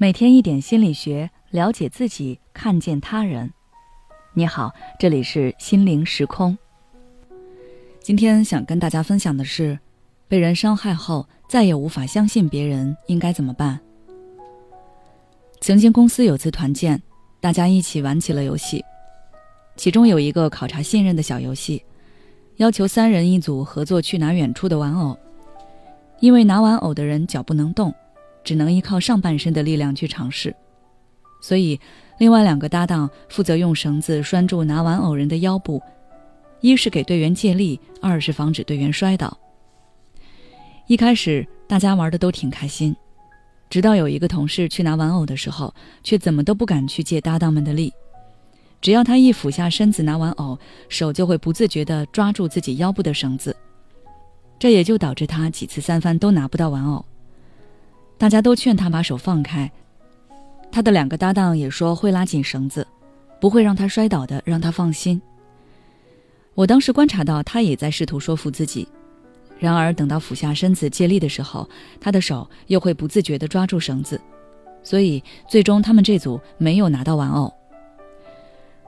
每天一点心理学，了解自己，看见他人。你好，这里是心灵时空。今天想跟大家分享的是，被人伤害后再也无法相信别人，应该怎么办？曾经公司有次团建，大家一起玩起了游戏，其中有一个考察信任的小游戏，要求三人一组合作去拿远处的玩偶，因为拿玩偶的人脚不能动。只能依靠上半身的力量去尝试，所以另外两个搭档负责用绳子拴住拿玩偶人的腰部，一是给队员借力，二是防止队员摔倒。一开始大家玩的都挺开心，直到有一个同事去拿玩偶的时候，却怎么都不敢去借搭档们的力，只要他一俯下身子拿玩偶，手就会不自觉地抓住自己腰部的绳子，这也就导致他几次三番都拿不到玩偶。大家都劝他把手放开，他的两个搭档也说会拉紧绳子，不会让他摔倒的，让他放心。我当时观察到他也在试图说服自己，然而等到俯下身子借力的时候，他的手又会不自觉地抓住绳子，所以最终他们这组没有拿到玩偶。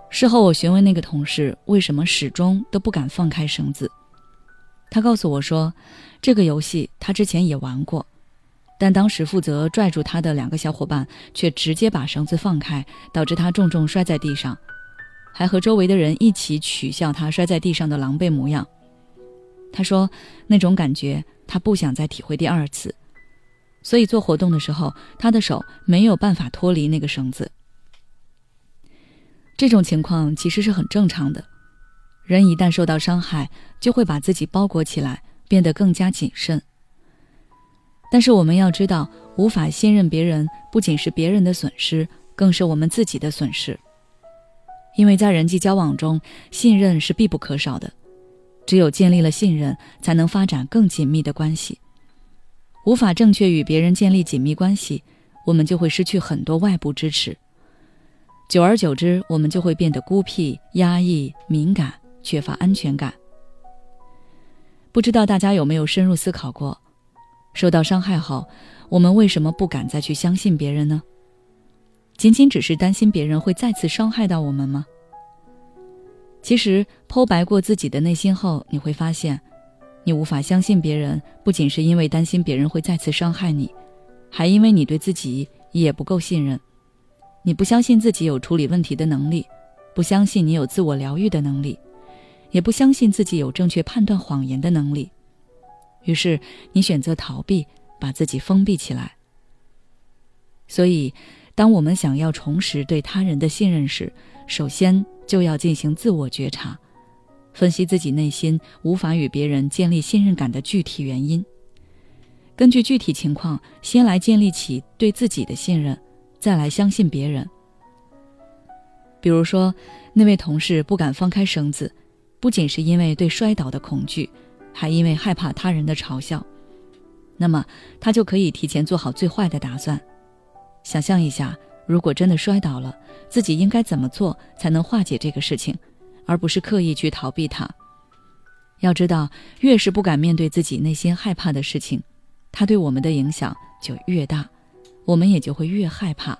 事后我询问那个同事为什么始终都不敢放开绳子，他告诉我说，这个游戏他之前也玩过。但当时负责拽住他的两个小伙伴却直接把绳子放开，导致他重重摔在地上，还和周围的人一起取笑他摔在地上的狼狈模样。他说：“那种感觉他不想再体会第二次，所以做活动的时候，他的手没有办法脱离那个绳子。这种情况其实是很正常的，人一旦受到伤害，就会把自己包裹起来，变得更加谨慎。”但是我们要知道，无法信任别人不仅是别人的损失，更是我们自己的损失。因为在人际交往中，信任是必不可少的，只有建立了信任，才能发展更紧密的关系。无法正确与别人建立紧密关系，我们就会失去很多外部支持。久而久之，我们就会变得孤僻、压抑、敏感，缺乏安全感。不知道大家有没有深入思考过？受到伤害后，我们为什么不敢再去相信别人呢？仅仅只是担心别人会再次伤害到我们吗？其实，剖白过自己的内心后，你会发现，你无法相信别人，不仅是因为担心别人会再次伤害你，还因为你对自己也不够信任。你不相信自己有处理问题的能力，不相信你有自我疗愈的能力，也不相信自己有正确判断谎言的能力。于是，你选择逃避，把自己封闭起来。所以，当我们想要重拾对他人的信任时，首先就要进行自我觉察，分析自己内心无法与别人建立信任感的具体原因。根据具体情况，先来建立起对自己的信任，再来相信别人。比如说，那位同事不敢放开绳子，不仅是因为对摔倒的恐惧。还因为害怕他人的嘲笑，那么他就可以提前做好最坏的打算。想象一下，如果真的摔倒了，自己应该怎么做才能化解这个事情，而不是刻意去逃避它。要知道，越是不敢面对自己内心害怕的事情，它对我们的影响就越大，我们也就会越害怕。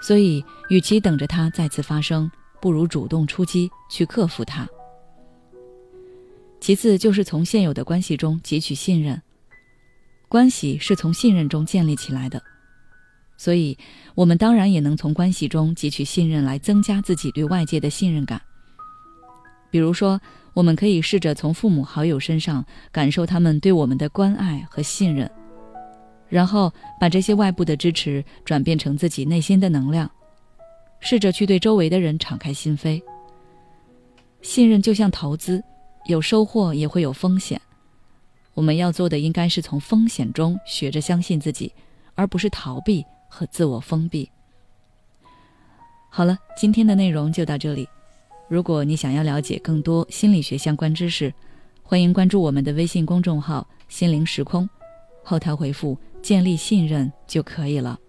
所以，与其等着它再次发生，不如主动出击，去克服它。其次，就是从现有的关系中汲取信任。关系是从信任中建立起来的，所以，我们当然也能从关系中汲取信任，来增加自己对外界的信任感。比如说，我们可以试着从父母、好友身上感受他们对我们的关爱和信任，然后把这些外部的支持转变成自己内心的能量，试着去对周围的人敞开心扉。信任就像投资。有收获也会有风险，我们要做的应该是从风险中学着相信自己，而不是逃避和自我封闭。好了，今天的内容就到这里。如果你想要了解更多心理学相关知识，欢迎关注我们的微信公众号“心灵时空”，后台回复“建立信任”就可以了。